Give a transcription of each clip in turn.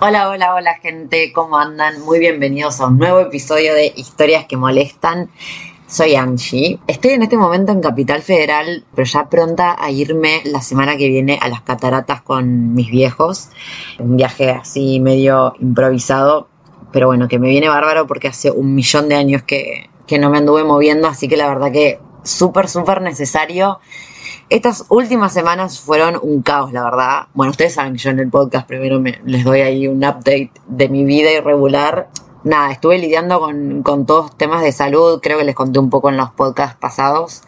Hola, hola, hola gente, ¿cómo andan? Muy bienvenidos a un nuevo episodio de Historias que Molestan. Soy Angie. Estoy en este momento en Capital Federal, pero ya pronta a irme la semana que viene a las cataratas con mis viejos. Un viaje así medio improvisado, pero bueno, que me viene bárbaro porque hace un millón de años que, que no me anduve moviendo, así que la verdad que súper, súper necesario. Estas últimas semanas fueron un caos, la verdad. Bueno, ustedes saben que yo en el podcast primero me, les doy ahí un update de mi vida irregular. Nada, estuve lidiando con, con todos temas de salud, creo que les conté un poco en los podcasts pasados.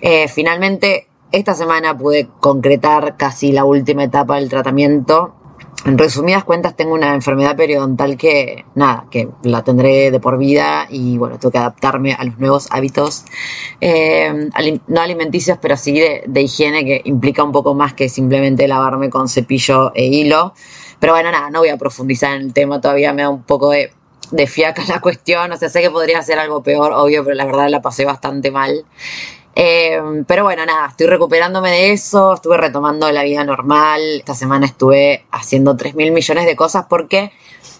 Eh, finalmente, esta semana pude concretar casi la última etapa del tratamiento en resumidas cuentas tengo una enfermedad periodontal que, nada, que la tendré de por vida y bueno, tengo que adaptarme a los nuevos hábitos, eh, no alimenticios, pero sí de, higiene que implica un poco más que simplemente lavarme con cepillo e hilo. Pero bueno, nada, no voy a profundizar en el tema, todavía me da un poco de, de fiaca la cuestión, o sea, sé que podría ser algo peor, obvio, pero la verdad la pasé bastante mal. Eh, pero bueno, nada, estoy recuperándome de eso, estuve retomando la vida normal, esta semana estuve haciendo 3 mil millones de cosas porque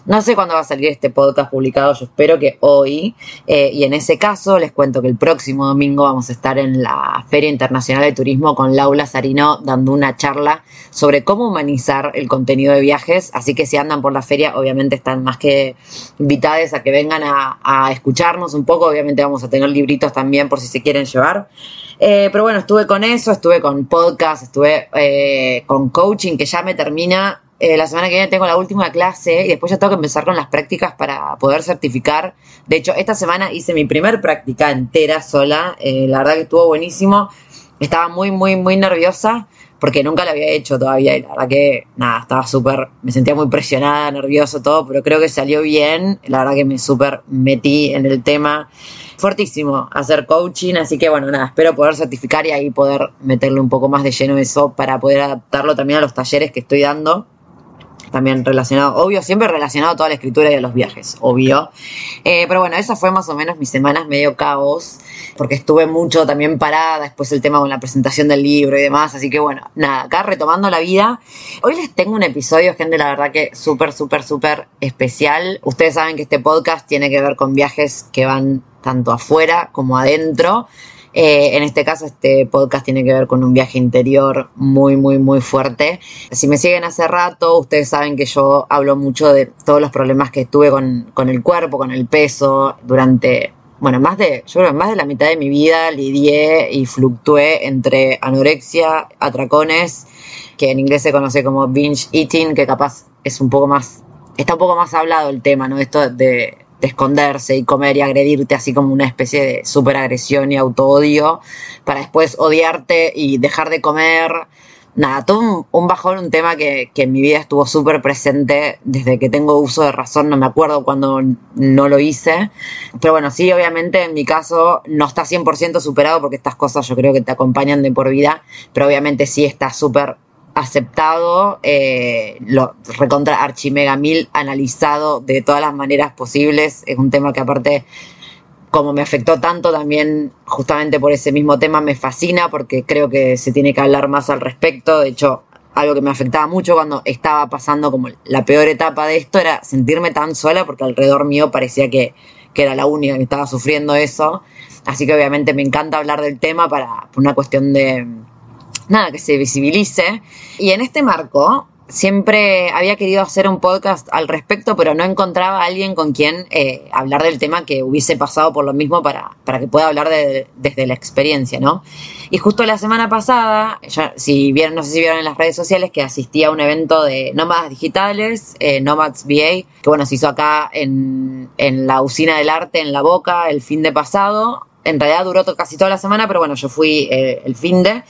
no sé cuándo va a salir este podcast publicado, yo espero que hoy. Eh, y en ese caso les cuento que el próximo domingo vamos a estar en la Feria Internacional de Turismo con Laura Sarino dando una charla sobre cómo humanizar el contenido de viajes. Así que si andan por la feria, obviamente están más que invitados a que vengan a, a escucharnos un poco. Obviamente vamos a tener libritos también por si se quieren llevar. Eh, pero bueno, estuve con eso, estuve con podcast, estuve eh, con coaching que ya me termina eh, la semana que viene tengo la última clase y después ya tengo que empezar con las prácticas para poder certificar. De hecho, esta semana hice mi primer práctica entera sola. Eh, la verdad que estuvo buenísimo. Estaba muy, muy, muy nerviosa porque nunca la había hecho todavía y la verdad que nada, estaba súper, me sentía muy presionada, nervioso, todo, pero creo que salió bien. La verdad que me súper metí en el tema. Fuertísimo hacer coaching, así que bueno, nada, espero poder certificar y ahí poder meterle un poco más de lleno eso para poder adaptarlo también a los talleres que estoy dando también relacionado, obvio, siempre relacionado a toda la escritura y a los viajes, obvio. Eh, pero bueno, esa fue más o menos mis semanas medio caos, porque estuve mucho también parada, después el tema con la presentación del libro y demás, así que bueno, nada, acá retomando la vida. Hoy les tengo un episodio, gente, la verdad que súper, súper, súper especial. Ustedes saben que este podcast tiene que ver con viajes que van tanto afuera como adentro. Eh, en este caso, este podcast tiene que ver con un viaje interior muy, muy, muy fuerte. Si me siguen hace rato, ustedes saben que yo hablo mucho de todos los problemas que tuve con, con el cuerpo, con el peso, durante bueno, más de, yo creo más de la mitad de mi vida lidié y fluctué entre anorexia, atracones, que en inglés se conoce como binge eating, que capaz es un poco más, está un poco más hablado el tema, ¿no? Esto de de esconderse y comer y agredirte así como una especie de super agresión y auto-odio para después odiarte y dejar de comer. Nada, todo un, bajón, un tema que, que, en mi vida estuvo súper presente desde que tengo uso de razón, no me acuerdo cuando no lo hice. Pero bueno, sí, obviamente en mi caso no está 100% superado porque estas cosas yo creo que te acompañan de por vida, pero obviamente sí está súper aceptado, eh, lo recontra archimega mil, analizado de todas las maneras posibles. Es un tema que aparte, como me afectó tanto, también justamente por ese mismo tema me fascina porque creo que se tiene que hablar más al respecto. De hecho, algo que me afectaba mucho cuando estaba pasando como la peor etapa de esto era sentirme tan sola porque alrededor mío parecía que, que era la única que estaba sufriendo eso. Así que obviamente me encanta hablar del tema para por una cuestión de nada, que se visibilice. Y en este marco, siempre había querido hacer un podcast al respecto, pero no encontraba a alguien con quien eh, hablar del tema que hubiese pasado por lo mismo para, para que pueda hablar de, desde la experiencia, ¿no? Y justo la semana pasada, ya, si vieron, no sé si vieron en las redes sociales, que asistí a un evento de nómadas digitales, eh, Nomads VA, que bueno, se hizo acá en, en la usina del arte en La Boca el fin de pasado. En realidad duró casi toda la semana, pero bueno, yo fui eh, el fin de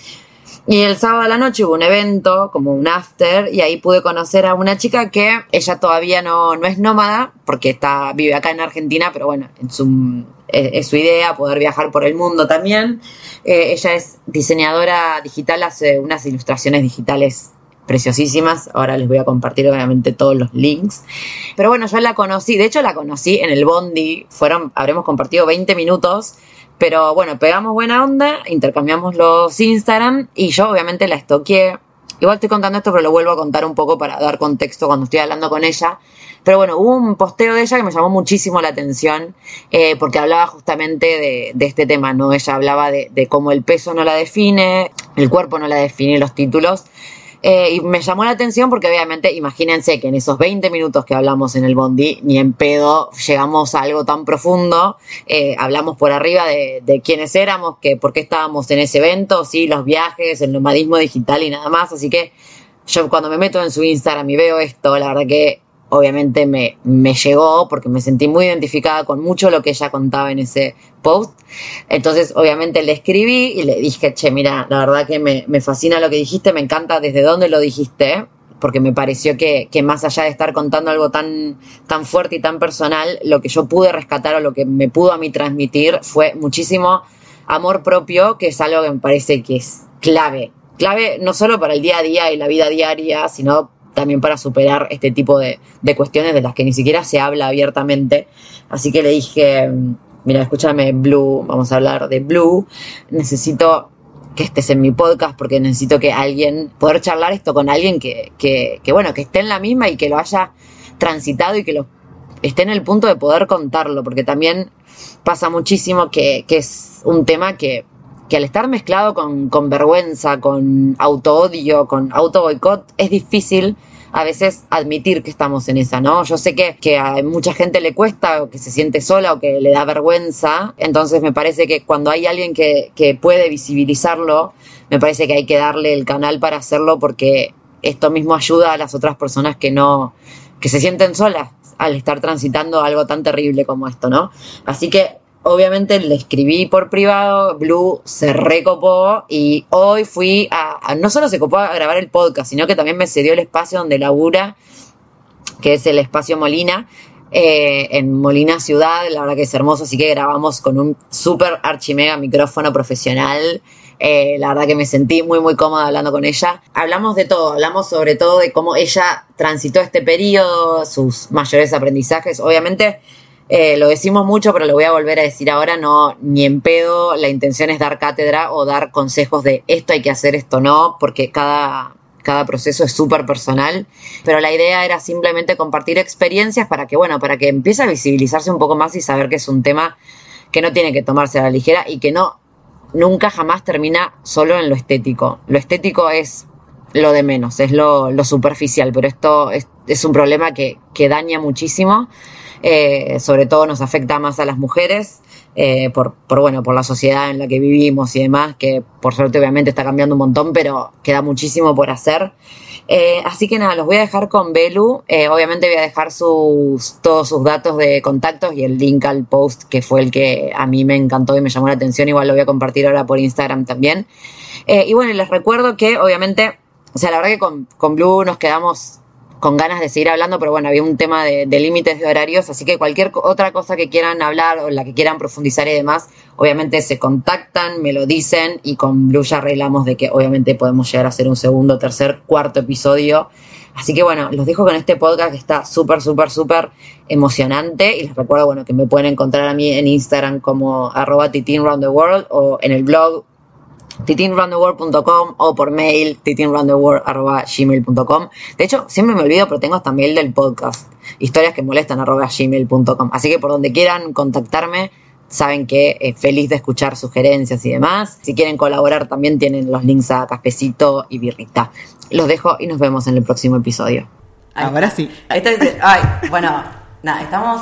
y el sábado a la noche hubo un evento, como un after, y ahí pude conocer a una chica que ella todavía no, no es nómada, porque está, vive acá en Argentina, pero bueno, es, su idea poder viajar por el mundo también. Eh, ella es diseñadora digital, hace unas ilustraciones digitales preciosísimas. Ahora les voy a compartir obviamente todos los links. Pero bueno, yo la conocí, de hecho la conocí en el Bondi, fueron, habremos compartido 20 minutos pero bueno, pegamos buena onda, intercambiamos los Instagram y yo obviamente la estoqué. Igual estoy contando esto, pero lo vuelvo a contar un poco para dar contexto cuando estoy hablando con ella. Pero bueno, hubo un posteo de ella que me llamó muchísimo la atención eh, porque hablaba justamente de, este tema, ¿no? Ella hablaba de cómo el peso no la define, el cuerpo no la define, los títulos. Eh, y me llamó la atención porque obviamente imagínense que en esos 20 minutos que hablamos en el Bondi, ni en pedo llegamos a algo tan profundo, eh, hablamos por arriba de, de, quiénes éramos, que por qué estábamos en ese evento, sí, los viajes, el nomadismo digital y nada más, así que yo cuando me meto en su Instagram y veo esto, la verdad que obviamente me, me llegó porque me sentí muy identificada con mucho lo que ella contaba en ese post. Entonces, obviamente le escribí y le dije, che, mira, la verdad que me, me fascina lo que dijiste, me encanta desde dónde lo dijiste, porque me pareció que, que, más allá de estar contando algo tan, tan fuerte y tan personal, lo que yo pude rescatar o lo que me pudo a mí transmitir fue muchísimo amor propio, que es algo que me parece que es clave. Clave no solo para el día a día y la vida diaria, sino también para superar este tipo de, de, cuestiones de las que ni siquiera se habla abiertamente. Así que le dije, mira, escúchame, Blue, vamos a hablar de Blue, necesito que estés en mi podcast porque necesito que alguien, poder charlar esto con alguien que, que, que bueno, que esté en la misma y que lo haya transitado y que lo esté en el punto de poder contarlo, porque también pasa muchísimo que, que es un tema que que al estar mezclado con, con vergüenza, con auto-odio, con auto-boicot, es difícil a veces admitir que estamos en esa, ¿no? Yo sé que, que a mucha gente le cuesta o que se siente sola o que le da vergüenza, entonces me parece que cuando hay alguien que, que puede visibilizarlo, me parece que hay que darle el canal para hacerlo porque esto mismo ayuda a las otras personas que no, que se sienten solas al estar transitando algo tan terrible como esto, ¿no? Así que obviamente le escribí por privado, Blue se recopó y hoy fui a, no solo se copó a grabar el podcast, sino que también me cedió el espacio donde labura, que es el espacio Molina, eh, en Molina Ciudad, la verdad que es hermoso, así que grabamos con un súper archimega micrófono profesional. Eh, la verdad que me sentí muy muy cómoda hablando con ella. Hablamos de todo, hablamos sobre todo de cómo ella transitó este periodo, sus mayores aprendizajes. Obviamente eh, lo decimos mucho, pero lo voy a volver a decir ahora, no, ni en pedo, la intención es dar cátedra o dar consejos de esto hay que hacer, esto no, porque cada, cada proceso es súper personal, pero la idea era simplemente compartir experiencias para que, bueno, para que empiece a visibilizarse un poco más y saber que es un tema que no tiene que tomarse a la ligera y que no, nunca jamás termina solo en lo estético. Lo estético es lo de menos, es lo, lo superficial, pero esto es, es un problema que, que daña muchísimo eh, sobre todo nos afecta más a las mujeres, eh, por, bueno, por la sociedad en la que vivimos y demás, que por suerte obviamente está cambiando un montón, pero queda muchísimo por hacer. Eh, así que nada, los voy a dejar con Belu. Obviamente voy a dejar sus, todos sus datos de contactos y el link al post que fue el que a mí me encantó y me llamó la atención. Igual lo voy a compartir ahora por Instagram también. Y bueno, les recuerdo que obviamente, o sea, la verdad que con, con Blue nos quedamos con ganas de seguir hablando, pero bueno, había un tema de, límites de horarios, así que cualquier otra cosa que quieran hablar o la que quieran profundizar y demás, obviamente se contactan, me lo dicen y con Blue ya arreglamos de que obviamente podemos llegar a hacer un segundo, tercer, cuarto episodio. Así que bueno, los dejo con este podcast que está súper, súper, súper emocionante y les recuerdo, bueno, que me pueden encontrar a mí en Instagram como arroba o en el blog titinroundtheworld.com o por mail titinroundtheworld.gmail.com De hecho, siempre me olvido, pero tengo hasta mail del podcast, historias que molestan gmail.com Así que por donde quieran contactarme, saben que eh, feliz de escuchar sugerencias y demás. Si quieren colaborar también tienen los links a Cafecito y Birrita. Los dejo y nos vemos en el próximo episodio. Ahora sí. ay, bueno, nada, estamos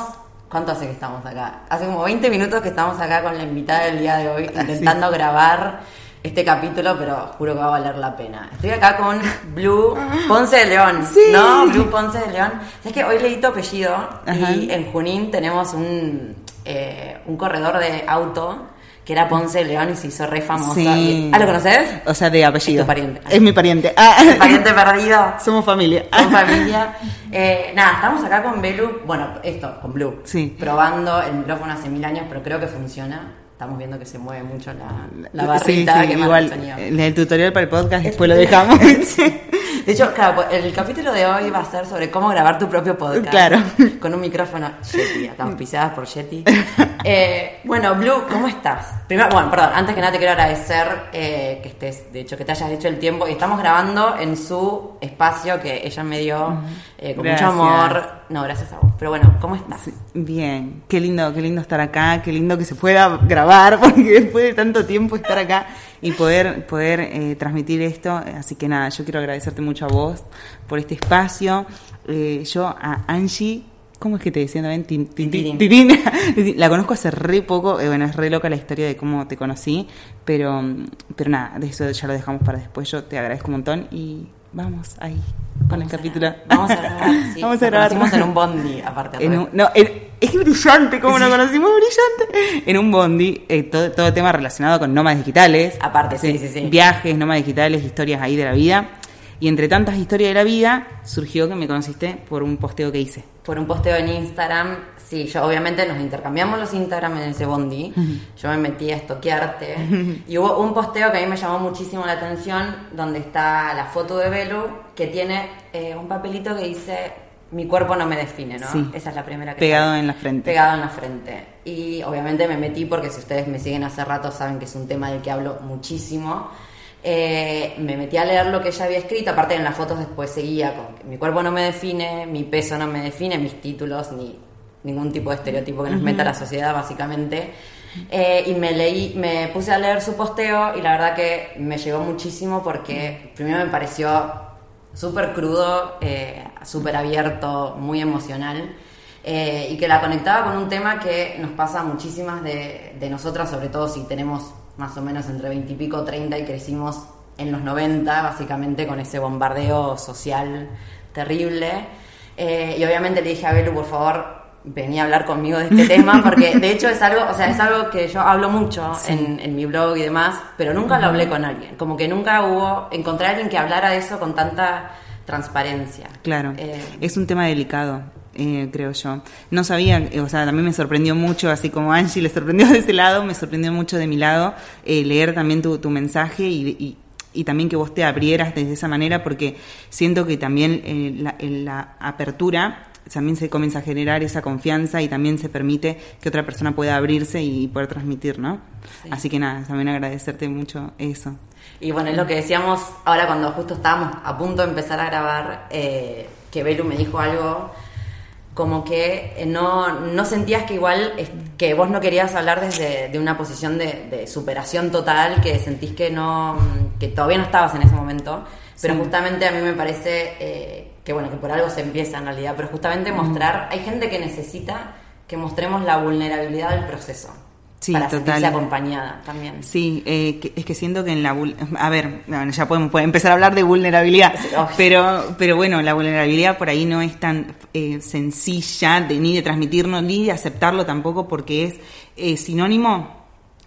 ¿Cuánto hace que estamos acá? Hace como 20 minutos que estamos acá con la invitada del día de hoy, ah, intentando grabar este capítulo, pero juro que va a valer la pena. Estoy acá con Blue Ponce de León, ¿no? Blue Ponce de León. Es que hoy leí tu apellido y en Junín tenemos un, eh, un corredor de auto que era Ponce de León y se hizo re famosa. Sí. ¿Ah, lo conoces? O sea, de apellido. Es tu pariente. Es mi pariente. Ah. Pariente perdido. Somos familia. Somos familia. Eh, nada, estamos acá con Belu, bueno, esto, con Blue. Sí. Probando el micrófono hace mil años, pero creo que funciona. Estamos viendo que se mueve mucho la, la barrita que igual, En el tutorial para el podcast después lo dejamos. De hecho, claro, el capítulo de hoy va a ser sobre cómo grabar tu propio podcast. Claro. Con un micrófono Yeti, acá pisadas por Yeti. Eh, bueno, Blue, ¿cómo estás? Primero, bueno, perdón, antes que nada te quiero agradecer eh, que estés, de hecho, que te hayas hecho el tiempo. Y estamos grabando en su espacio que ella me dio eh, con mucho amor. No, gracias a vos. Pero bueno, ¿cómo estás? bien, qué lindo, qué lindo estar acá, qué lindo que se pueda grabar, porque después de tanto tiempo estar acá y poder, poder eh, transmitir esto. Así que nada, yo quiero agradecerte mucho a vos por este espacio. Eh, yo a Angie, ¿cómo es que te decían también? la conozco hace re poco, eh, bueno, es re loca la historia de cómo te conocí, pero, pero nada, de eso ya lo dejamos para después. Yo te agradezco un montón y vamos ahí con el capítulo. Vamos a grabar. Sí. Vamos a grabar. Nos en un bondi, aparte. En un, no, es brillante, como lo conocimos, brillante. En un bondi, eh, todo, todo tema relacionado con nómadas digitales. Aparte, sí, sí, sí. Viajes, nómadas digitales, historias ahí de la vida. Y entre tantas historias de la vida, surgió que me conociste por un posteo que hice. Por un posteo en Instagram Sí, yo obviamente nos intercambiamos los Instagram en ese bondi. Yo me metí a estoquearte. y hubo un posteo que a mí me llamó muchísimo la atención, donde está la foto de Belu, que tiene eh, un papelito que dice mi cuerpo no me define, ¿no? Sí. Esa es la primera que Pegado en la frente. Pegado en la frente. Y obviamente me metí porque si ustedes me siguen hace rato saben que es un tema del que hablo muchísimo. Eh, me metí a leer lo que ella había escrito, aparte en las fotos después seguía con que mi cuerpo no me define, mi peso no me define, mis títulos, ni ningún tipo de estereotipo que nos meta la sociedad, básicamente. Eh, y me leí, me puse a leer su posteo y la verdad que me llegó muchísimo porque primero me pareció súper crudo, eh, súper abierto, muy emocional. Eh, y que la conectaba con un tema que nos pasa a muchísimas de, de nosotras, sobre todo si tenemos más o menos entre 20 y pico, 30 y crecimos en los 90, básicamente con ese bombardeo social terrible. y obviamente le dije a Belu, por favor, venía a hablar conmigo de este tema, porque de hecho es algo, o sea, es algo que yo hablo mucho en, mi blog y demás, pero nunca lo hablé con alguien. Como que nunca hubo, encontré a alguien que hablara de eso con tanta transparencia. Claro, eh, es un tema delicado. Eh, creo yo. No sabía, eh, o sea, también me sorprendió mucho, así como Angie le sorprendió de ese lado, me sorprendió mucho de mi lado leer también tu, tu mensaje y, y, también que vos te abrieras de esa manera, porque siento que también la, la apertura también se comienza a generar esa confianza y también se permite que otra persona pueda abrirse y poder transmitir, ¿no? Así que nada, también agradecerte mucho eso. Y bueno, es lo que decíamos ahora cuando justo estábamos a punto de empezar a grabar, eh, que Belu me dijo algo como que eh, no, no sentías que igual, que vos no querías hablar desde de una posición de, superación total, que sentís que no, que todavía no estabas en ese momento, pero justamente a mí me parece eh, que bueno, que por algo se empieza en realidad, pero justamente mostrar, hay gente que necesita que mostremos la vulnerabilidad del proceso. Sí, para total. sentirse acompañada también. Sí, eh, es que siento que en la... A ver, ya podemos empezar a hablar de vulnerabilidad, pero, pero bueno, la vulnerabilidad por ahí no es tan eh, sencilla de, ni de transmitirnos, ni de aceptarlo tampoco, porque es eh, sinónimo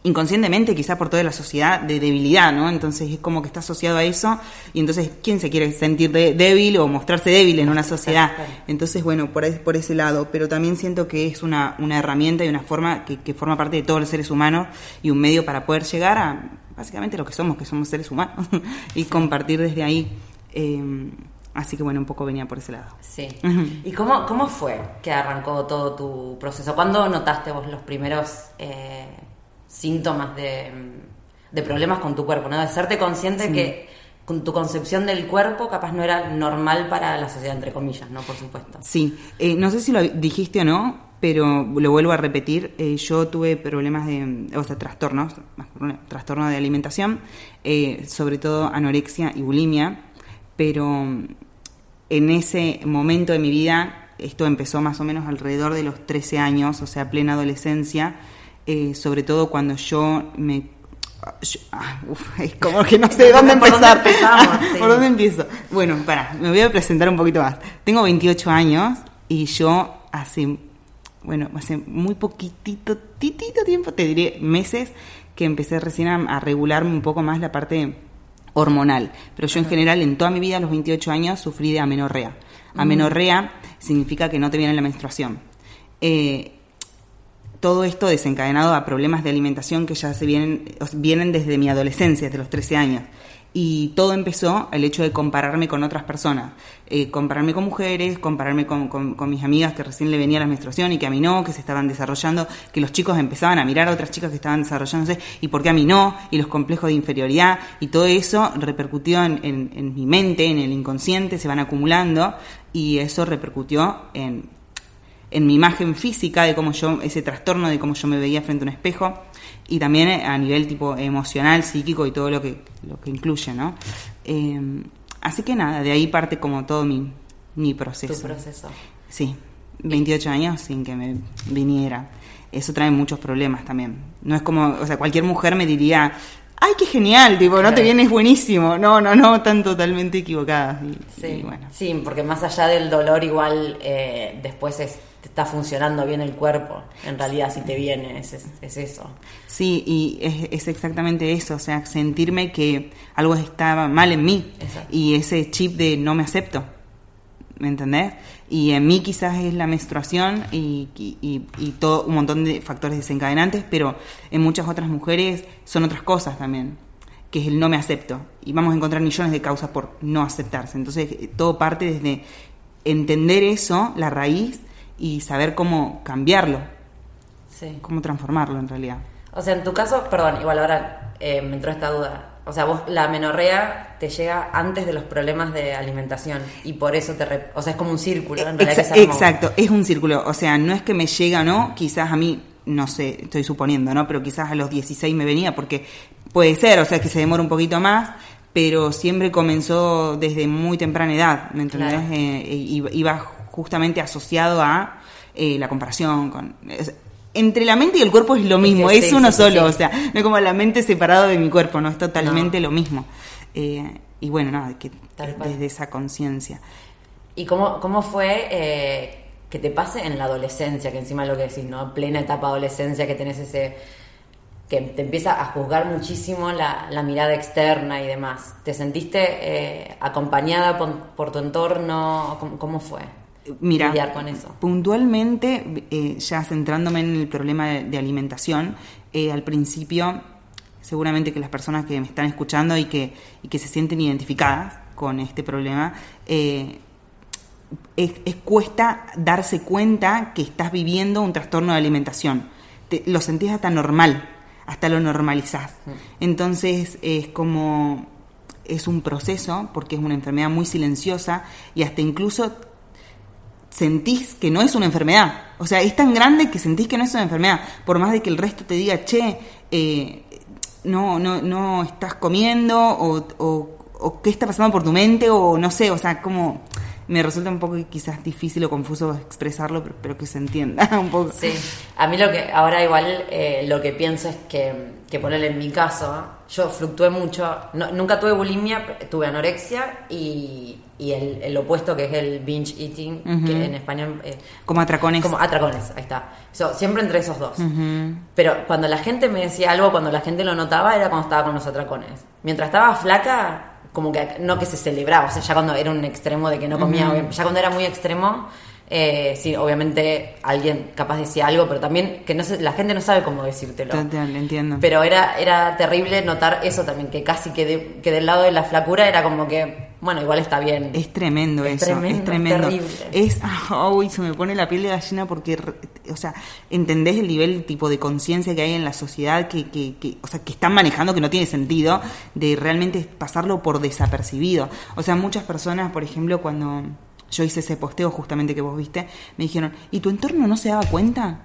inconscientemente, quizá por toda la sociedad, de debilidad, ¿no? Entonces es como que está asociado a eso y entonces, ¿quién se quiere sentir débil o mostrarse débil en una sociedad? Entonces, bueno, por, por ese lado, pero también siento que es una, una herramienta y una forma que, que, forma parte de todos los seres humanos y un medio para poder llegar a básicamente lo que somos, que somos seres humanos, y compartir desde ahí. Eh, Así que bueno, un poco venía por ese lado. Sí. ¿Y cómo, cómo fue que arrancó todo tu proceso? ¿Cuándo notaste vos los primeros eh, síntomas de, problemas con tu cuerpo, ¿no? De serte consciente que con tu concepción del cuerpo capaz no era normal para la sociedad, entre comillas, ¿no? Por supuesto. Sí, eh, no sé si lo dijiste o no, pero lo vuelvo a repetir, eh, yo tuve problemas de, o sea, trastornos, trastorno de alimentación, eh, sobre todo anorexia y bulimia, pero en ese momento de mi vida, esto empezó más o menos alrededor de los 13 años, o sea, plena adolescencia, eh, sobre todo cuando yo me ah, es como que no sé dónde empezar. ¿Por dónde empiezo? Bueno, para, me voy a presentar un poquito más. Tengo 28 años y yo hace, bueno, hace muy poquitito, titito tiempo, te diré meses, que empecé recién a, a regularme un poco más la parte hormonal. Pero yo en general, en toda mi vida, a los 28 años, sufrí de amenorrea. Amenorrea significa que no te viene la menstruación. Eh, todo esto desencadenado a problemas de alimentación que ya se vienen, vienen desde mi adolescencia, desde los 13 años. Y todo empezó el hecho de compararme con otras personas, eh, compararme con mujeres, compararme con, mis amigas que recién le venía la menstruación y que a mí no, que se estaban desarrollando, que los chicos empezaban a mirar a otras chicas que estaban desarrollándose y por qué a mí no, y los complejos de inferioridad, y todo eso repercutió en, en, en mi mente, en el inconsciente, se van acumulando y eso repercutió en, en mi imagen física, de cómo yo, ese trastorno de cómo yo me veía frente a un espejo y también a nivel tipo emocional, psíquico y todo lo que, lo que incluye, ¿no? Eh, así que nada, de ahí parte como todo mi, mi proceso. Tu proceso. Sí, 28 años sin que me viniera. Eso trae muchos problemas también. No es como, o sea, cualquier mujer me diría, ay, qué genial, tipo, no te vienes buenísimo. No, no, no, están totalmente equivocadas. sí, bueno. sí, porque más allá del dolor, igual eh, después es está funcionando bien el cuerpo, en realidad si te viene, es, es, eso. Sí, y es, es, exactamente eso, o sea, sentirme que algo estaba mal en mí y ese chip de no me acepto, ¿me entendés? Y en mí quizás es la menstruación y, y, y, todo un montón de factores desencadenantes, pero en muchas otras mujeres son otras cosas también que es el no me acepto. Y vamos a encontrar millones de causas por no aceptarse. Entonces, todo parte desde entender eso, la raíz, y saber cómo cambiarlo, sí. cómo transformarlo en realidad. O sea, en tu caso, perdón, igual ahora eh, me entró esta duda. O sea, vos la menorrea te llega antes de los problemas de alimentación y por eso te... o sea, es como un círculo. En realidad exacto, es un círculo. O sea, no es que me llega no, quizás a mí, no sé, estoy suponiendo, ¿no? Pero quizás a los 16 me venía porque puede ser, o sea, que se demora un poquito más, pero siempre comenzó desde muy temprana edad, ¿me entendés? Eh, iba justamente asociado a eh, la comparación con... entre la mente y el cuerpo es lo mismo, es, uno solo, o sea, no es como la mente separado de mi cuerpo, no es totalmente lo mismo. Eh, y bueno, nada, que desde esa conciencia. ¿Y cómo, cómo fue eh, que te pase en la adolescencia, que encima lo que decís, ¿no? Plena etapa adolescencia, que tenés ese que te empieza a juzgar muchísimo la, mirada externa y demás. ¿Te sentiste acompañada por, tu entorno? ¿Cómo, fue? Mira, con eso? puntualmente, eh, ya centrándome en el problema de, alimentación, eh, al principio, seguramente que las personas que me están escuchando y que, y que se sienten identificadas con este problema, eh, es, cuesta darse cuenta que estás viviendo un trastorno de alimentación. lo sentís hasta normal, hasta lo normalizás. Entonces es como, es un proceso, porque es una enfermedad muy silenciosa y hasta incluso sentís que no es una enfermedad. O sea, es tan grande que sentís que no es una enfermedad. Por más de que el resto te diga, che, eh, no, no, no estás comiendo o, o, o, qué está pasando por tu mente o no sé, o sea, como me resulta un poco quizás difícil o confuso expresarlo, pero, que se entienda un poco. Sí, a mí lo que ahora igual eh, lo que pienso es que, que ponerle en mi caso, yo fluctué mucho, nunca tuve bulimia, tuve anorexia y, y el, el, opuesto que es el binge eating, que en español... Eh, como atracones. Como atracones, ahí está. siempre entre esos dos. Pero cuando la gente me decía algo, cuando la gente lo notaba, era cuando estaba con los atracones. Mientras estaba flaca, como que no que se celebraba, o sea, ya cuando era un extremo de que no comía, ya cuando era muy extremo, eh, sí, obviamente alguien capaz decía algo, pero también que no la gente no sabe cómo decírtelo. entiendo. Pero era, era terrible notar eso también, que casi que, que del lado de la flacura era como que bueno, igual está bien. Es tremendo eso, es tremendo. Es, uy, se me pone la piel de gallina porque, o sea, entendés el nivel tipo de conciencia que hay en la sociedad que, que, que, o sea, que están manejando que no tiene sentido de realmente pasarlo por desapercibido. O sea, muchas personas, por ejemplo, cuando yo hice ese posteo justamente que vos viste, me dijeron, ¿y tu entorno no se daba cuenta?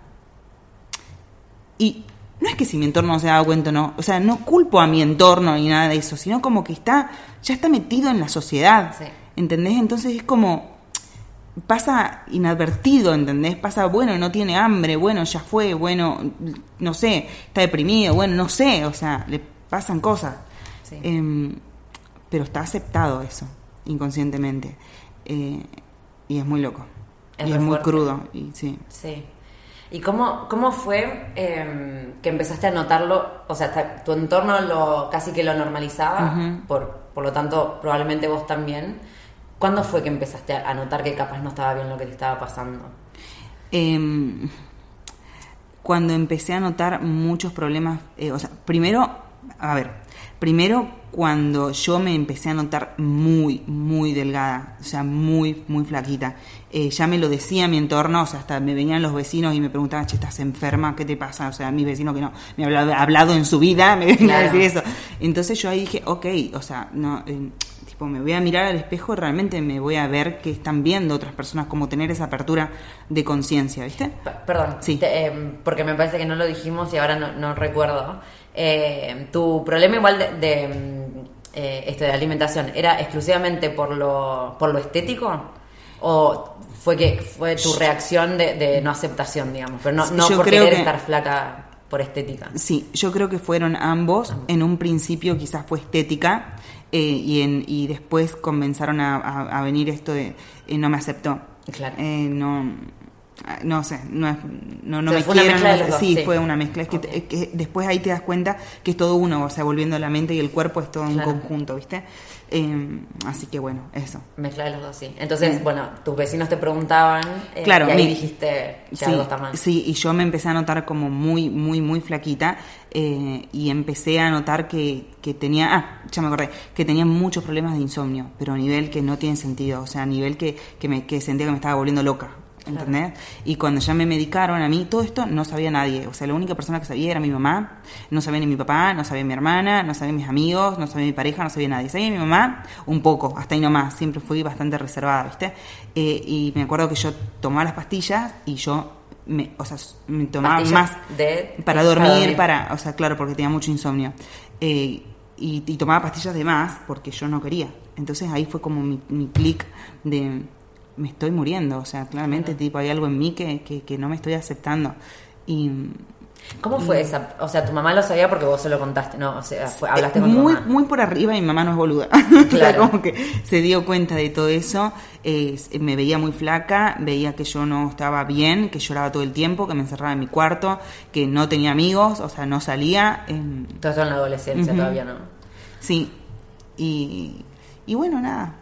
Y no es que si mi entorno no se daba cuenta no, o sea, no culpo a mi entorno ni nada de eso, sino como que está, ya está metido en la sociedad, ¿entendés? Entonces es como, pasa inadvertido, ¿entendés? Pasa, bueno, no tiene hambre, bueno, ya fue, bueno, no sé, está deprimido, bueno, no sé, o sea, le pasan cosas. Em, pero está aceptado eso, inconscientemente. Eh, y es muy loco. y es muy crudo. Y, sí. sí. ¿Y cómo, cómo fue em, que empezaste a notarlo? O sea, tu entorno lo casi que lo normalizaba, por, por lo tanto, probablemente vos también. ¿Cuándo fue que empezaste a notar que capaz no estaba bien lo que te estaba pasando? Em, cuando empecé a notar muchos problemas, eh, o sea, primero, a ver, primero cuando yo me empecé a notar muy, muy delgada, o sea, muy, muy flaquita. Eh, ya me lo decía mi entorno, o sea, hasta me venían los vecinos y me preguntaban, che, ¿estás enferma? ¿Qué te pasa? O sea, mi vecino que no me ha hablado, en su vida me venía a decir eso. Entonces yo ahí dije, ok, o sea, no... Eh, tipo, me voy a mirar al espejo y realmente me voy a ver que están viendo otras personas, como tener esa apertura de conciencia, ¿viste? perdón, sí. Em, porque me parece que no lo dijimos y ahora no, no recuerdo. Eh, tu problema igual de, mm, eh, esto de alimentación, ¿era exclusivamente por lo, por lo estético? ¿O fue que fue tu reacción de, no aceptación, digamos? Pero no, no por querer estar flaca por estética. Sí, yo creo que fueron ambos. En un principio quizás fue estética eh, y, en, y después comenzaron a, venir esto de no me aceptó. Claro. no no sé, no, no, no me quieren. sí, fue una mezcla. Es que, después ahí te das cuenta que es todo uno, o sea, volviendo la mente y el cuerpo es todo un conjunto, ¿viste? Em, así que bueno, eso. Mezcla de los dos, sí. Entonces, bueno, tus vecinos te preguntaban eh, claro, y ahí dijiste, ya algo está mal. Sí, y yo me empecé a notar como muy, muy, muy flaquita eh, y empecé a notar que, que tenía, ah, ya me acordé, que tenía muchos problemas de insomnio, pero a nivel que no tiene sentido, o sea, a nivel que, que, me, que sentía que me estaba volviendo loca. ¿Entendés? Y cuando ya me medicaron a mí, todo esto no sabía nadie. O sea, la única persona que sabía era mi mamá, no sabía ni mi papá, no sabía mi hermana, no sabía mis amigos, no sabía mi pareja, no sabía nadie. Sabía mi mamá un poco, hasta ahí nomás. Siempre fui bastante reservada, ¿viste? Eh, y me acuerdo que yo tomaba las pastillas y yo me, o sea, me tomaba más para, dormir, para o sea, claro, porque tenía mucho insomnio. Eh, y, tomaba pastillas de más porque yo no quería. Entonces ahí fue como mi, mi clic de me estoy muriendo, o sea, claramente tipo hay algo en mí que, que, no me estoy aceptando. Y, ¿Cómo fue esa? O sea, tu mamá lo sabía porque vos se lo contaste, ¿no? O sea, hablaste con muy, tu mamá. Muy por arriba, mi mamá no es boluda. Claro. como que se dio cuenta de todo eso. me veía muy flaca, veía que yo no estaba bien, que lloraba todo el tiempo, que me encerraba en mi cuarto, que no tenía amigos, o sea, no salía. todo eso en la adolescencia todavía, ¿no? Sí. Y, y bueno, nada.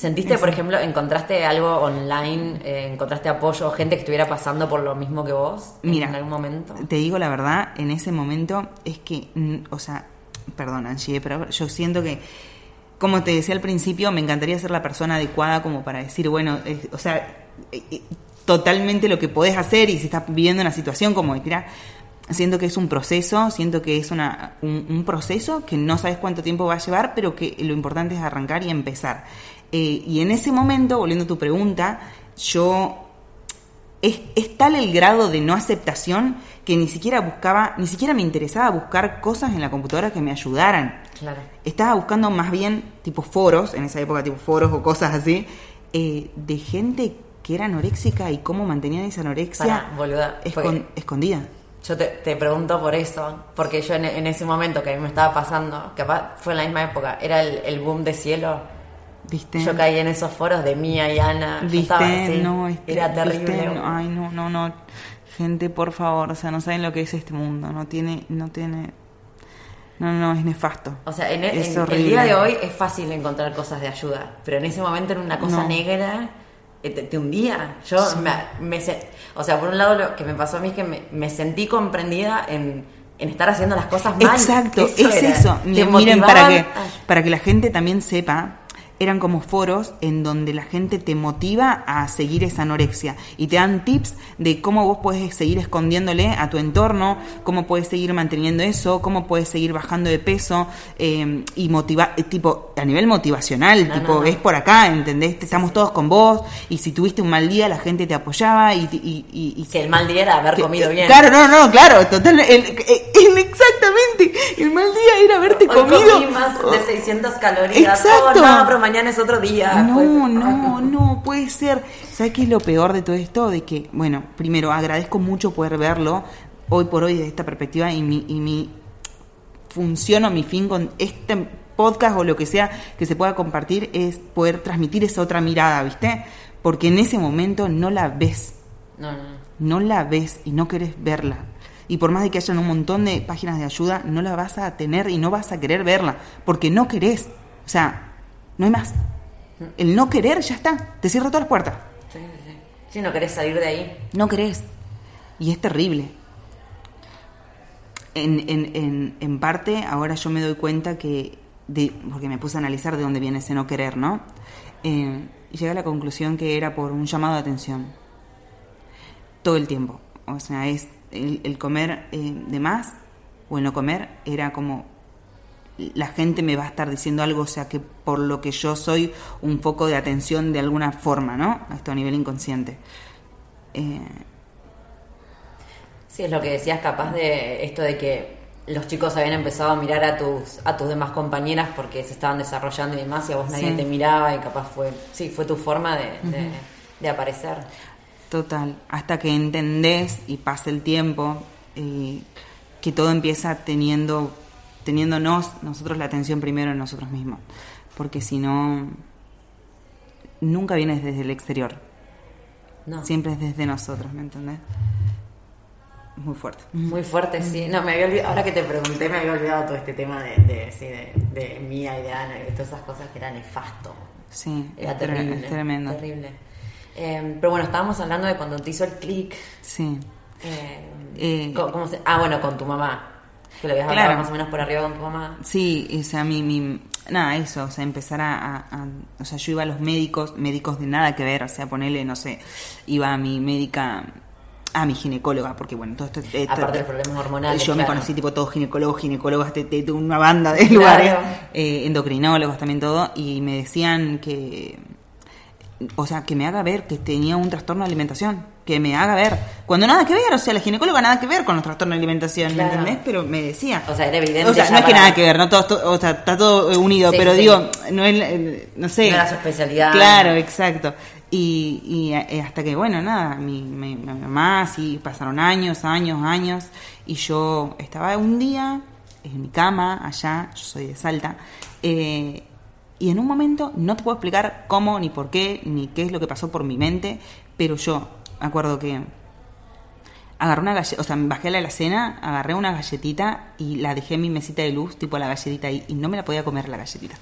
¿Sentiste, por ejemplo, encontraste algo online, eh, encontraste apoyo, gente que estuviera pasando por lo mismo que vos Mira, en algún momento? Te digo la verdad, en ese momento es que, o sea, perdón Angie, pero yo siento que, como te decía al principio, me encantaría ser la persona adecuada como para decir, bueno, o sea, eh, eh, totalmente lo que podés hacer y si estás viviendo una situación como de tirar siento que es un proceso, siento que es una, un, proceso que no sabes cuánto tiempo va a llevar, pero que lo importante es arrancar y empezar. Eh, y en ese momento, volviendo a tu pregunta, yo es, tal el grado de no aceptación que ni siquiera buscaba, ni siquiera me interesaba buscar cosas en la computadora que me ayudaran. Claro. Estaba buscando más bien tipo foros, en esa época tipo foros o cosas así, eh, de gente que era anoréxica y cómo mantenían esa anorexia escondida. Yo te, pregunto por eso, porque yo en, ese momento que a mí me estaba pasando, capaz fue en la misma época, era el boom de cielo ¿Viste? Yo caí en esos foros de Mía y Ana. ¿Viste? No, era terrible. Ay, no, no, no. Gente, por favor, o sea, no saben lo que es este mundo. No tiene, no tiene. No, no, es nefasto. O sea, en, el, día de hoy es fácil encontrar cosas de ayuda, pero en ese momento era una cosa negra, eh, te, hundía. Yo me, o sea, por un lado lo que me pasó a mí es que me, sentí comprendida en, en, estar haciendo las cosas mal. Exacto, es eso. Miren, para que, para que la gente también sepa, eran como foros en donde la gente te motiva a seguir esa anorexia y te dan tips de cómo vos puedes seguir escondiéndole a tu entorno, cómo puedes seguir manteniendo eso, cómo puedes seguir bajando de peso eh, y motivar, eh, tipo, a nivel motivacional, No, tipo, no, no. es por acá, ¿entendés? Estamos todos con vos y si tuviste un mal día la gente te apoyaba y... y, y- y- Que el mal día era haber que- comido que- bien. Claro, no, no, claro, total, el- el- el- exactamente, el mal día era haberte Hoy comido... comí más de 600 calorías. Exacto. Oh, mañana es otro día. No, Pues, no, no, puede ser. ¿Sabes qué es lo peor de todo esto? De que, bueno, primero agradezco mucho poder verlo hoy por hoy desde esta perspectiva y mi, y mi función o mi fin con este podcast o lo que sea que se pueda compartir es poder transmitir esa otra mirada, ¿viste? Porque en ese momento no la ves, No, no, no. no la ves y no querés verla. Y por más de que hayan un montón de páginas de ayuda, no la vas a tener y no vas a querer verla, porque no querés. O sea, no hay más. El no querer ya está, te cierra todas las puertas. Sí, sí, sí. Si no querés salir de ahí. No querés. Y es terrible. En, en, en, en parte, ahora yo me doy cuenta que, de, porque me puse a analizar de dónde viene ese no querer, ¿no? Eh, y llegué a la conclusión que era por un llamado de atención. Todo el tiempo. O sea, es el, el comer eh, de más o el no comer era como la gente me va a estar diciendo algo, o sea que por lo que yo soy un foco de atención de alguna forma, ¿no? Esto a nivel inconsciente. Eh, Sí, es lo que decías, capaz de esto de que los chicos habían empezado a mirar a tus a tus demás compañeras porque se estaban desarrollando y demás, y a vos nadie Sí. te miraba y capaz fue, sí, fue tu forma de, de- de aparecer. Total, hasta que entendés y pasa el tiempo, eh, que todo empieza teniendo, teniéndonos nosotros la atención primero en nosotros mismos, porque si no, nunca vienes desde el exterior, No. siempre es desde nosotros, ¿me entendés? Muy fuerte. Muy fuerte, sí. No, me había olvidado, ahora que te pregunté, me había olvidado todo este tema de, de, sí, de, de Mía y de Ana y de todas esas cosas que era nefasto. Sí, Era terrible. es tremendo. Terrible. Eh, pero bueno, estábamos hablando de cuando te hizo el clic. Sí. Eh, Eh, ¿cómo- cómo se- ah, bueno, con tu mamá. Que lo habías Claro. hablado más o menos por arriba con tu mamá. Sí, o sea, mi, mi- nada, eso, o sea, empezar a, a- a- o sea, yo iba a los médicos, médicos de nada que ver, o sea, ponerle, no sé, iba a mi médica, a mi ginecóloga, porque bueno, todo esto... esto- Aparte de los problemas hormonales, Yo me conocí tipo todos ginecólogos, ginecólogas, de, de- de una banda de lugares, eh, endocrinólogos también todo, y me decían que, o sea, que me haga ver que tenía un trastorno de alimentación, que me haga ver, cuando nada que ver, o sea, la ginecóloga nada que ver con los trastornos de alimentación, Claro. ¿me entendés? Pero me decía. O sea, era evidente O sea, no es que para- nada que ver, no todo, todo- o sea, está todo unido, Sí, pero sí. digo, no es, eh, no sé. No era su especialidad. Claro, exacto. Y, y, eh, hasta que, bueno, nada, mi, mi- mi mamá, sí, pasaron años, años, años, y yo estaba un día en mi cama, allá, yo soy de Salta, eh, y en un momento, no te puedo explicar cómo, ni por qué, ni qué es lo que pasó por mi mente, pero yo me acuerdo que agarré una galletita, o sea, me bajé a la alacena, agarré una galletita y la dejé en mi mesita de luz, tipo la galletita ahí, y no me la podía comer la galletita.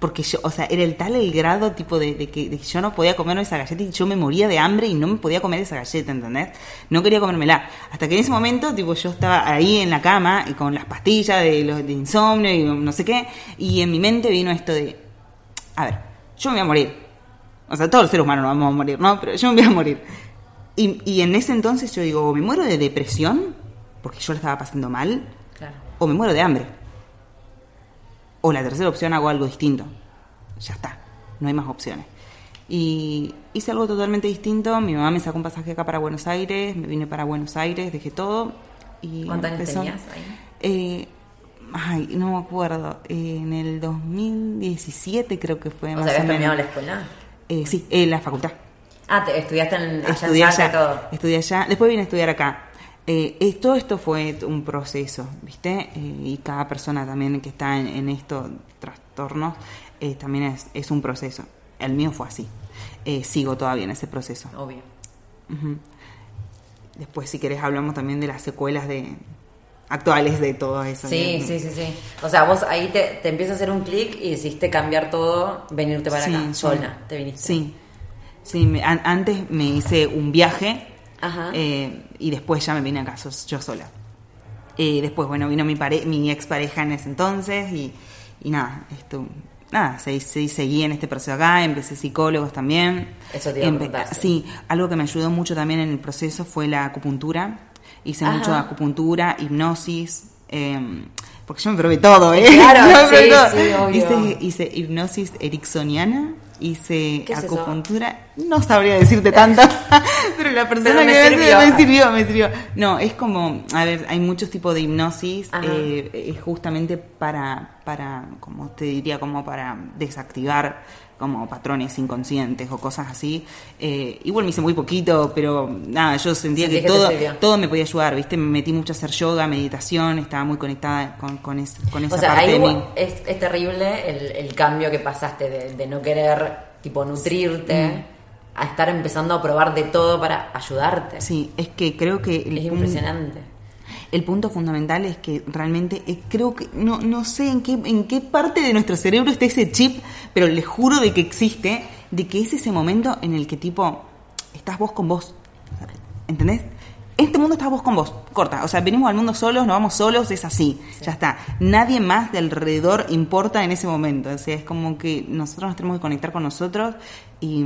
Porque yo, o sea, era el tal el grado tipo de, de que yo no podía comerme esa galleta y yo me moría de hambre y no me podía comer esa galleta, ¿entendés? No quería comérmela. Hasta que en ese momento, tipo, yo estaba ahí en la cama y con las pastillas de, los, de insomnio y no sé qué, y en mi mente vino esto de, a ver, yo me voy a morir. O sea, todos los seres humanos nos vamos a morir, ¿no? Pero yo me voy a morir. Y, y en ese entonces yo digo, o me muero de depresión, porque yo la estaba pasando mal, Claro. o me muero de hambre. O la tercera opción hago algo distinto. Ya está, no hay más opciones. Y hice algo totalmente distinto. Mi mamá me sacó un pasaje acá para Buenos Aires, me vine para Buenos Aires, dejé todo. Y ¿Cuántos años tenías ahí? Eh, ay, no me acuerdo. Eh, en el 2017 creo que fue. O más sea, habías o menos. terminado la escuela. Eh, sí, en la facultad. Ah, te, estudiaste en, allá Estudié y allá, todo. estudié allá. Después vine a estudiar acá. Eh, todo esto fue un proceso, ¿viste? Eh, y cada persona también que está en, en estos trastornos eh, también es, es un proceso. El mío fue así. Eh, sigo todavía en ese proceso. Obvio. Después, si querés, hablamos también de las secuelas de actuales de todo eso. Sí, ¿no? sí, sí, sí. O sea, vos ahí te, te empieza a hacer un clic y decidiste cambiar todo, venirte para Sí, acá, sola, te viniste. Sí, sí me- an- antes me hice un viaje Ajá. eh, y después ya me vine acá yo sola. Eh, después, bueno, vino mi, pare mi expareja en ese entonces y, y nada, esto, nada, se, se- seguí en este proceso acá, empecé psicólogos también. Eso te iba a. Sí, algo que me ayudó mucho también en el proceso fue la acupuntura. Hice Ajá. mucho acupuntura, hipnosis. eh, porque yo me probé todo, ¿eh? Claro, Yo me probé sí, todo. sí, obvio. Hice, hice hipnosis ericksoniana, hice ¿Qué es eso? acupuntura, no sabría decirte tanto, pero la persona Pero me que sirvió. me sirvió, me sirvió. No, es como, a ver, hay muchos tipos de hipnosis, eh, es justamente para, para, como te diría, como para desactivar como patrones inconscientes o cosas así. Eh, igual me hice muy poquito, pero nada, yo sentía Sentí que, todo, todo me podía ayudar, ¿viste? Me metí mucho a hacer yoga, meditación, estaba muy conectada con, con, es- con esa O sea, parte ahí de hubo- mí. es, es terrible el, el cambio que pasaste de, de no querer, tipo, nutrirte a estar empezando a probar de todo para ayudarte. Sí, es que creo que el Es impresionante. El punto fundamental es que realmente eh, creo que no, no sé en qué, en qué parte de nuestro cerebro está ese chip, pero les juro de que existe, de que es ese momento en el que tipo estás vos con vos. ¿Entendés? En este mundo estás vos con vos, corta. O sea, venimos al mundo solos, nos vamos solos, es así. Ya está. Nadie más de alrededor importa en ese momento. O sea, es como que nosotros nos tenemos que conectar con nosotros y,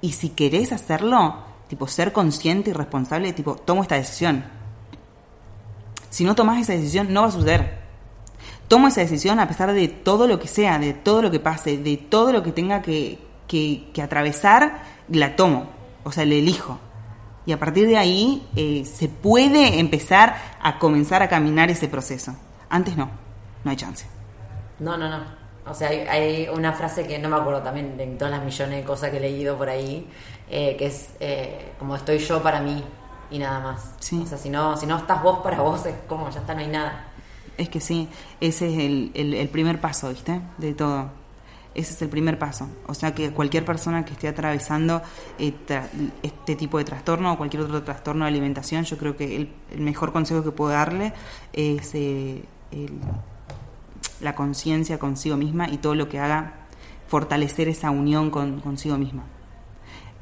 y si querés hacerlo, tipo ser consciente y responsable, tipo, tomo esta decisión. Si no tomas esa decisión, no va a suceder. Tomo esa decisión a pesar de todo lo que sea, de todo lo que pase, de todo lo que tenga que, que- que atravesar, la tomo. O sea, la elijo. Y a partir de ahí eh, se puede empezar a comenzar a caminar ese proceso. Antes no, no hay chance. No, no, no. O sea, hay, hay una frase que no me acuerdo también de todas las millones de cosas que he leído por ahí, eh, que es eh, como estoy yo para mí y nada más. Sí. O sea, si no, si no estás vos para vos, es como ya está, no hay nada. Es que sí, ese es el, el- el primer paso, ¿viste? De todo. Ese es el primer paso. O sea que cualquier persona que esté atravesando eh, tra- este tipo de trastorno o cualquier otro trastorno de alimentación, yo creo que el, el mejor consejo que puedo darle es eh, el- la conciencia consigo misma y todo lo que haga fortalecer esa unión con, consigo misma.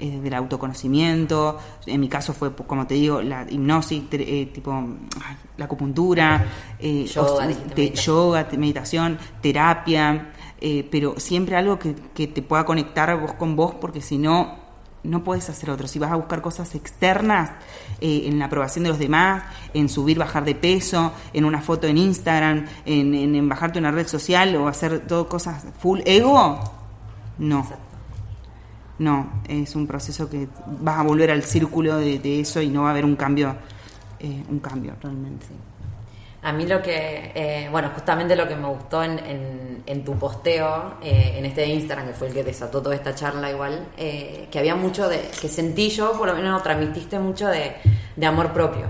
Eh, del autoconocimiento, en mi caso fue, como te digo, la hipnosis, eh, tipo ay, la acupuntura, eh, Yoga, te- meditación. yoga, meditación, terapia, eh, pero siempre algo que, que te pueda conectar vos con vos, porque si no, no puedes hacer otro. Si vas a buscar cosas externas, eh, en la aprobación de los demás, en subir, bajar de peso, en una foto en Instagram, en, en- en bajarte una red social o hacer todo cosas full ego, no. No, es un proceso que vas a volver al círculo de, de eso y no va a haber un cambio, eh, un cambio realmente. A mí lo que, eh, bueno, justamente lo que me gustó en, en- en tu posteo, eh, en este Instagram, que fue el que desató toda esta charla igual, eh, que había mucho de, que sentí yo, por lo menos transmitiste mucho de, de amor propio,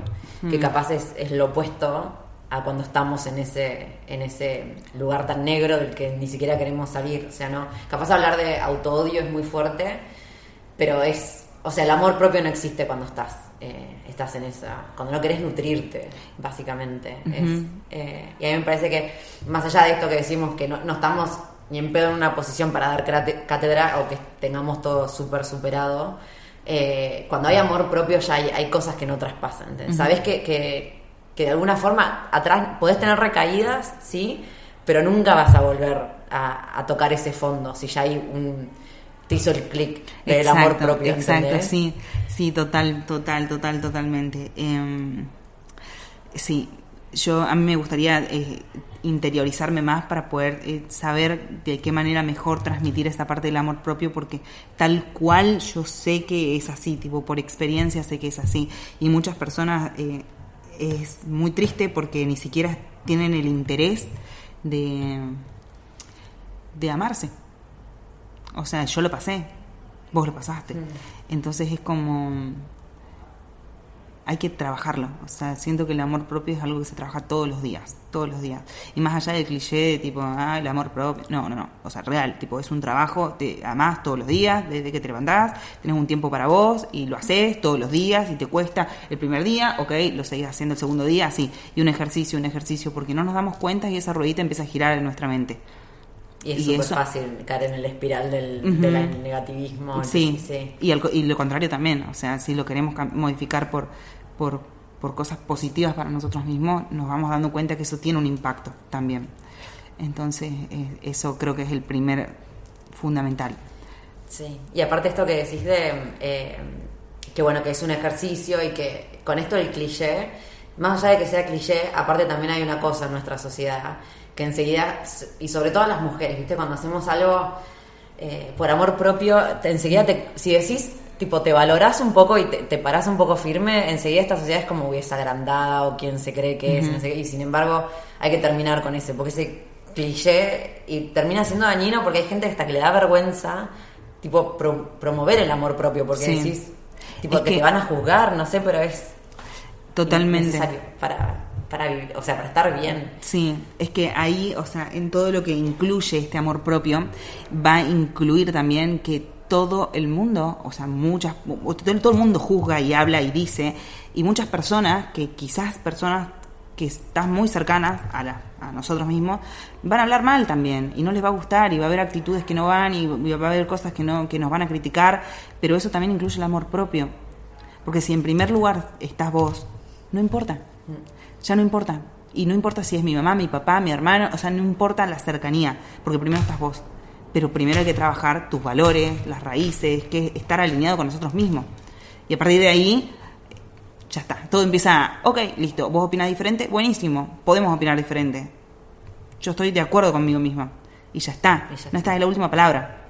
que capaz es, es lo opuesto a cuando estamos en ese, en ese lugar tan negro del que ni siquiera queremos salir. O sea, no, capaz hablar de autoodio es muy fuerte, pero es, o sea, el amor propio no existe cuando estás, eh, estás en esa, cuando no querés nutrirte, básicamente. Es, eh, y a mí me parece que, más allá de esto que decimos que no, no estamos ni en pedo en una posición para dar cátedra o que tengamos todo súper superado, eh, cuando hay amor propio ya hay, hay cosas que no traspasan. ¿entendés? Sabes que, que, que de alguna forma atrás podés tener recaídas, sí, pero nunca vas a volver a, a tocar ese fondo si ya hay un te hizo el clic del amor propio. Exacto, ¿entendés? sí, sí, total, total, total, totalmente. Em, sí, yo a mí me gustaría eh, interiorizarme más para poder eh, saber de qué manera mejor transmitir esta parte del amor propio, porque tal cual yo sé que es así, tipo por experiencia sé que es así, y muchas personas eh, es muy triste porque ni siquiera tienen el interés de de amarse. O sea, yo lo pasé, vos lo pasaste. Entonces es como hay que trabajarlo. O sea, siento que el amor propio es algo que se trabaja todos los días, todos los días. Y más allá del cliché de tipo, ah, el amor propio. No, no, no. O sea, real, tipo, es un trabajo, te amás todos los días, desde que te levantás, tenés un tiempo para vos y lo haces todos los días y te cuesta el primer día, ok, lo seguís haciendo el segundo día, así. Y un ejercicio, un ejercicio, porque no nos damos cuenta y esa ruedita empieza a girar en nuestra mente. Y es súper fácil caer en el espiral del, negativismo. Sí, sí. Y, y lo contrario también, o sea, si lo queremos modificar por, por, por cosas positivas para nosotros mismos, nos vamos dando cuenta que eso tiene un impacto también. Entonces, eh, eso creo que es el primer fundamental. Sí, y aparte esto que decís de eh, que bueno, que es un ejercicio y que con esto del cliché, más allá de que sea cliché, aparte también hay una cosa en nuestra sociedad que enseguida, y sobre todo las mujeres, ¿viste? Cuando hacemos algo eh, por amor propio, enseguida, te, si decís, tipo, te valorás un poco y te, te parás un poco firme, enseguida esta sociedad es como hubiese agrandada o quien se cree que es, y sin embargo hay que terminar con ese, porque ese cliché y termina siendo dañino porque hay gente hasta que le da vergüenza, tipo, promover el amor propio, porque decís, tipo, que, te van a juzgar, no sé, pero es totalmente. necesario para para vivir, o sea, para estar bien. Sí, es que ahí, o sea, en todo lo que incluye este amor propio, va a incluir también que todo el mundo, o sea, muchas, todo el mundo juzga y habla y dice, y muchas personas, que quizás personas que están muy cercanas a, la, a nosotros mismos, van a hablar mal también, y no les va a gustar, y va a haber actitudes que no van, y va a haber cosas que, no, que nos van a criticar, pero eso también incluye el amor propio. Porque si en primer lugar estás vos, no importa. Ya no importa. Y no importa si es mi mamá, mi papá, mi hermano, o sea, no importa la cercanía, porque primero estás vos. Pero primero hay que trabajar tus valores, las raíces, que estar alineado con nosotros mismos. Y a partir de ahí, ya está. Todo empieza, ok, listo, vos opinás diferente, buenísimo, podemos opinar diferente. Yo estoy de acuerdo conmigo misma. Y ya está. no está en la última palabra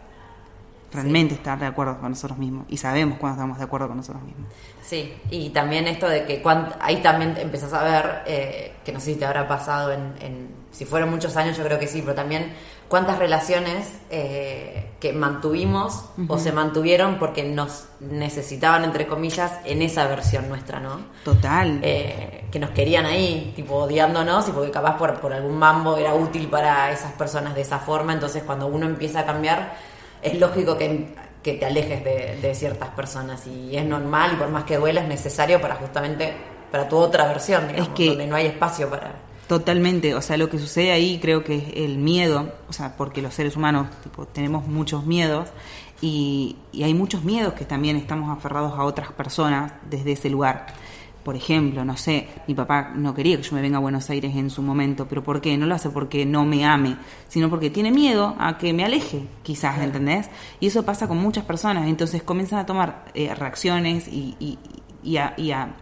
realmente estar de acuerdo con nosotros mismos y sabemos cuando estamos de acuerdo con nosotros mismos. Sí, y también esto de que ahí también empezás a ver, eh, que no sé si te habrá pasado en, si fueron muchos años, yo creo que sí, pero también cuántas relaciones eh, que mantuvimos o se mantuvieron porque nos necesitaban, entre comillas, en esa versión nuestra, ¿no? Total. Eh, que nos querían ahí, tipo odiándonos y porque capaz por, por algún mambo era útil para esas personas de esa forma, entonces cuando uno empieza a cambiar es lógico que, te alejes de, ciertas personas y es normal y por más que duela es necesario para justamente para tu otra versión, digamos, es que donde no hay espacio para... Totalmente, o sea, lo que sucede ahí creo que es el miedo, o sea, porque los seres humanos tipo, tenemos muchos miedos y, y hay muchos miedos que también estamos aferrados a otras personas desde ese lugar. Por ejemplo, no sé, mi papá no quería que yo me venga a Buenos Aires en su momento, pero ¿por qué? No lo hace porque no me ame, sino porque tiene miedo a que me aleje, quizás, ¿entendés? Y eso pasa con muchas personas, entonces comienzan a tomar eh, reacciones y, y, y, a, y, a,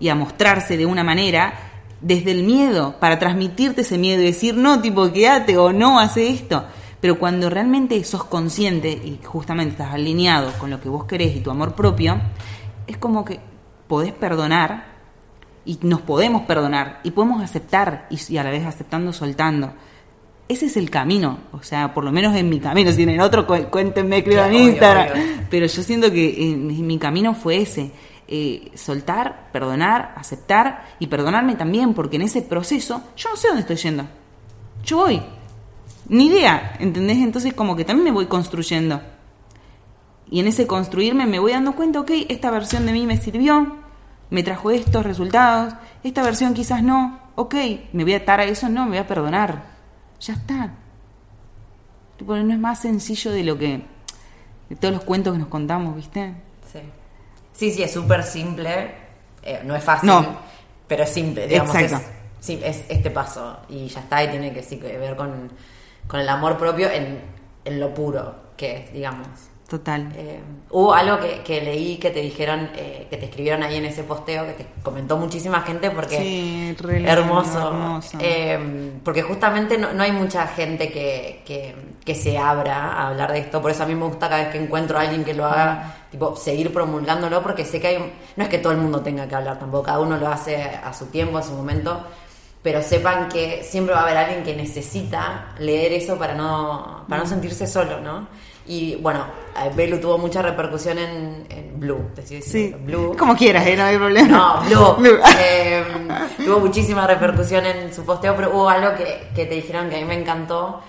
y a mostrarse de una manera desde el miedo, para transmitirte ese miedo y decir, no, tipo, quédate o no, hace esto. Pero cuando realmente sos consciente y justamente estás alineado con lo que vos querés y tu amor propio, es como que podés perdonar y nos podemos perdonar y podemos aceptar y, a la vez aceptando, soltando. Ese es el camino, o sea, por lo menos en mi camino, si en otro cuéntenme, creo en Instagram, pero yo siento que en, mi camino fue ese, eh, soltar, perdonar, aceptar y perdonarme también, porque en ese proceso yo no sé dónde estoy yendo, yo voy, ni idea, ¿entendés? Entonces como que también me voy construyendo. Y en ese construirme me voy dando cuenta, ok, esta versión de mí me sirvió, me trajo estos resultados, esta versión quizás no, ok, me voy a atar a eso, no, me voy a perdonar. Ya está. no es más sencillo de lo que, de todos los cuentos que nos contamos, ¿viste? Sí. Sí, es súper simple, eh, no es fácil, pero es simple, digamos. Exacto. Es, es este paso y ya está, y tiene que, sí, que ver con, con el amor propio en, en lo puro que es, digamos. Total. Eh, hubo algo que, leí que te dijeron, eh, que te escribieron ahí en ese posteo, que te comentó muchísima gente porque sí, hermoso. Eh, porque justamente no, hay mucha gente que, que, se abra a hablar de esto, por eso a mí me gusta cada vez que encuentro a alguien que lo haga, tipo, seguir promulgándolo, porque sé que hay, no es que todo el mundo tenga que hablar tampoco, cada uno lo hace a su tiempo, a su momento, pero sepan que siempre va a haber alguien que necesita leer eso para no, para no sentirse solo, ¿no? Y bueno, Belu tuvo mucha repercusión en, Blue. Sí, Blue. Como quieras, ¿eh? no hay problema. No, Blue. Eh, tuvo muchísima repercusión en su posteo, pero hubo algo que, te dijeron que a mí me encantó,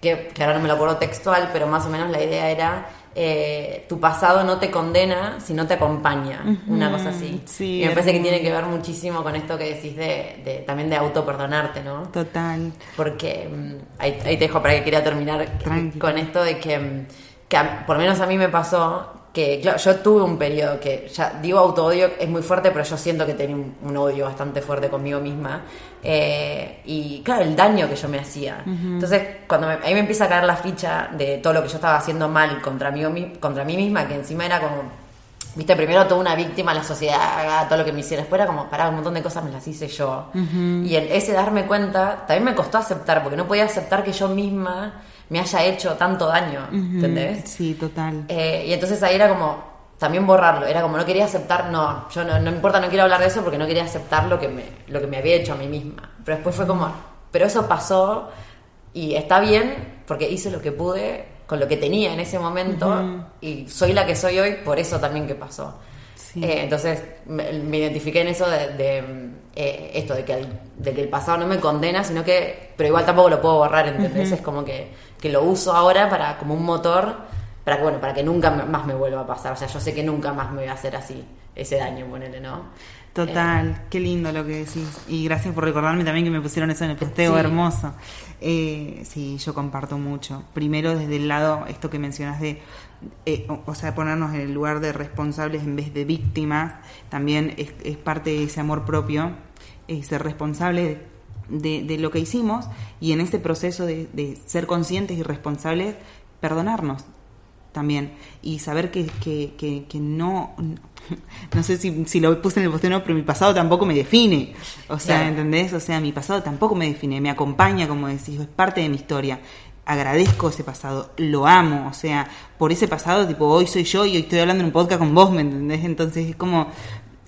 que, que ahora no me lo acuerdo textual, pero más o menos la idea era eh, tu pasado no te condena, sino te acompaña, una cosa así. y me parece que tiene que ver muchísimo con esto que decís de, también de auto perdonarte, ¿no? Total. Porque mm, ahí, te dejo para que quería terminar con esto de que, mm, que por lo menos a mí me pasó que yo tuve un periodo que ya digo auto odio es muy fuerte pero yo siento que tenía un, odio bastante fuerte conmigo misma eh, y claro el daño que yo me hacía entonces cuando me, ahí me empieza a caer la ficha de todo lo que yo estaba haciendo mal contra mí contra mí misma que encima era como viste, primero toda una víctima, la sociedad, todo lo que me hicieron. Después era como, pará, un montón de cosas me las hice yo. Y en ese darme cuenta, también me costó aceptar, porque no podía aceptar que yo misma me haya hecho tanto daño, ¿entendés? Sí, total. Eh, y entonces ahí era como, también borrarlo, era como no quería aceptar, no, yo no, no me importa, no quiero hablar de eso porque no quería aceptar lo que me, lo que me había hecho a mí misma. Pero después fue como, pero eso pasó y está bien porque hice lo que pude con lo que tenía en ese momento y soy la que soy hoy por eso también que pasó. Sí. Eh, entonces me, me identifiqué en eso de, de, eh, esto, de que, el, de que el pasado no me condena, sino que, pero igual tampoco lo puedo borrar, ¿entendés? Es como que, que lo uso ahora para como un motor, para que, bueno, para que nunca más me vuelva a pasar. O sea, yo sé que nunca más me voy a hacer así, ese daño, ponele, ¿no? Total, qué lindo lo que decís. Y gracias por recordarme también que me pusieron eso en el posteo, Sí. hermoso. Eh, sí, yo comparto mucho. Primero desde el lado, esto que mencionas de, eh, o, o sea, ponernos en el lugar de responsables en vez de víctimas, también es, es parte de ese amor propio, eh, ser responsable de, de lo que hicimos y en ese proceso de, de ser conscientes y responsables, perdonarnos también y saber que, que, que, que no no sé si, si lo puse en el posteo o no pero mi pasado tampoco me define o sea Claro. ¿entendés? o sea mi pasado tampoco me define me acompaña como decís es parte de mi historia agradezco ese pasado lo amo o sea por ese pasado tipo hoy soy yo y hoy estoy hablando en un podcast con vos ¿me entendés? entonces es como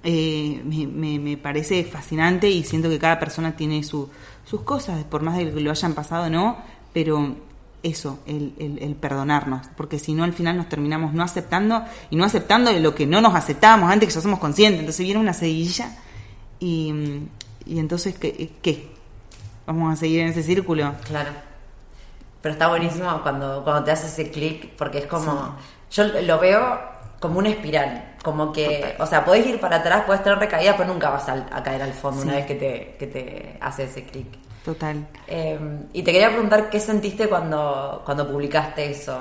eh, me, me, me parece fascinante y siento que cada persona tiene su, sus cosas, por más de que lo hayan pasado o no, pero eso, el, el, el perdonarnos, porque si no al final nos terminamos no aceptando y no aceptando de lo que no nos aceptábamos antes que ya somos conscientes, entonces viene una seguidilla y, y entonces ¿qué, ¿qué? ¿Vamos a seguir en ese círculo? Claro. Pero está buenísimo cuando, cuando te haces ese clic, porque es como. Yo lo veo como una espiral. Como que. O sea, podés ir para atrás, puedes tener recaídas, pero nunca vas a, caer al fondo una vez que te, que te hace ese clic. Total. Eh, y te quería preguntar qué sentiste cuando, cuando publicaste eso.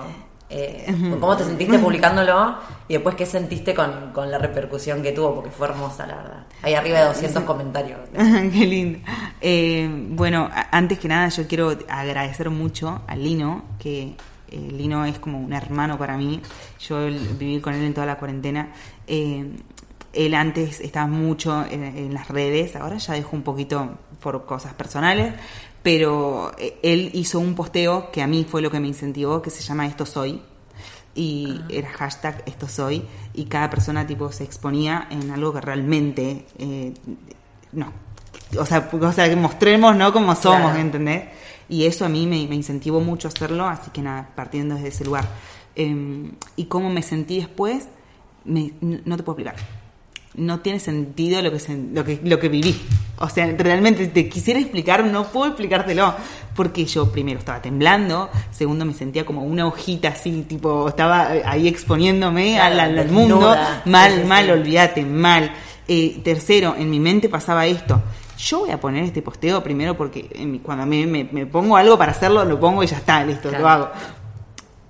Eh, ¿Cómo te sentiste publicándolo? Y después qué sentiste con, con la repercusión que tuvo, porque fue hermosa, la verdad. Hay arriba de 200 comentarios. Qué lindo. Eh, bueno, antes que nada yo quiero agradecer mucho a Lino, que eh, Lino es como un hermano para mí. Yo viví con él en toda la cuarentena. Eh, él antes estaba mucho en, en las redes, ahora ya dejó un poquito por cosas personales, pero eh, él hizo un posteo que a mí fue lo que me incentivó, que se llama Esto Soy y era hashtag esto soy y cada persona tipo se exponía en algo que realmente eh, no. O sea, o sea que mostremos no como somos Claro. ¿entendés? y eso a mí me, me incentivó mucho a hacerlo así que nada partiendo desde ese lugar. Em, y cómo me sentí después me- no te puedo explicar no tiene sentido lo que, sen- lo que lo que viví. O sea, realmente te quisiera explicar, no puedo explicártelo. Porque yo primero estaba temblando, segundo me sentía como una hojita así, tipo, estaba ahí exponiéndome Claro, al, al- al desnuda. mundo. Mal, sí, mal, olvídate, mal. Eh, tercero, en mi mente pasaba esto. Yo voy a poner este posteo primero porque en mi- cuando me, me- me pongo algo para hacerlo, lo pongo y ya está, listo, Claro. lo hago.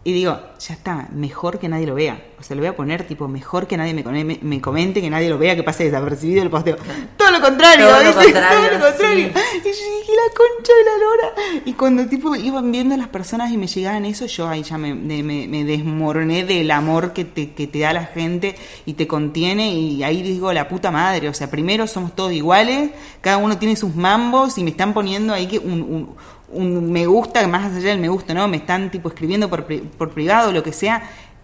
Y digo, ya está, mejor que nadie lo vea. O sea, lo voy a poner tipo, mejor que nadie me, me, me comente, que nadie lo vea, que pase desapercibido el posteo. Todo lo contrario, Todo lo contrario, Todo lo contrario. sí. Y yo dije, la concha de la lora. Y cuando tipo iban viendo las personas y me llegaban eso, yo ahí ya me- me desmoroné del amor que te, que te da la gente y te contiene. Y ahí digo, la puta madre. O sea, primero somos todos iguales, cada uno tiene sus mambos y me están poniendo ahí que un, un, un me gusta, más allá del me gusta, ¿no? Me están tipo escribiendo por, pri- por privado, lo que sea.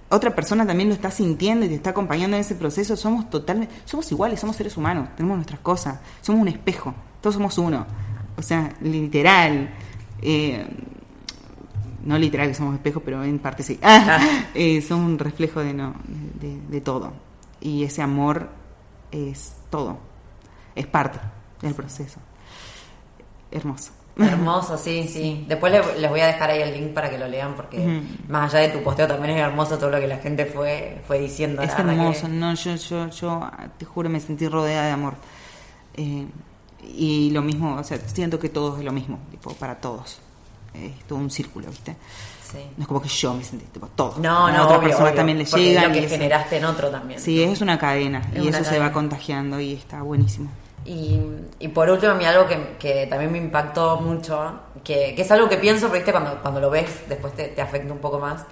Otra persona también lo está sintiendo y te está acompañando en ese proceso. Somos totalmente, somos iguales, somos seres humanos, tenemos nuestras cosas, somos un espejo, todos somos uno. O sea, literal. eh, no literal que somos espejos, pero en parte sí. Eh, somos un reflejo de, no, de, de todo. Y ese amor es todo. Es parte del proceso. Hermoso. Hermoso, sí, sí. Después le- les voy a dejar ahí el link para que lo lean porque más allá de tu posteo también es hermoso todo lo que la gente fue, fue diciendo. Es hermoso, que- no, yo, yo, yo te juro me sentí rodeada de amor. Eh, y lo mismo, o sea, siento que todo es lo mismo, tipo, para todos. Es todo un círculo, ¿viste? Sí. No es como que yo me sentí, tipo, todo. No, A no, obvio, personas obvio, también le es lo que eso- generaste en otro también. Sí, es una cadena Es y una eso se va contagiando y está buenísimo. Y, y por último, a mí algo que, que también me impactó mucho, que, que es algo que pienso, pero ¿viste? Cuando, cuando lo ves, después te, te afecta un poco más,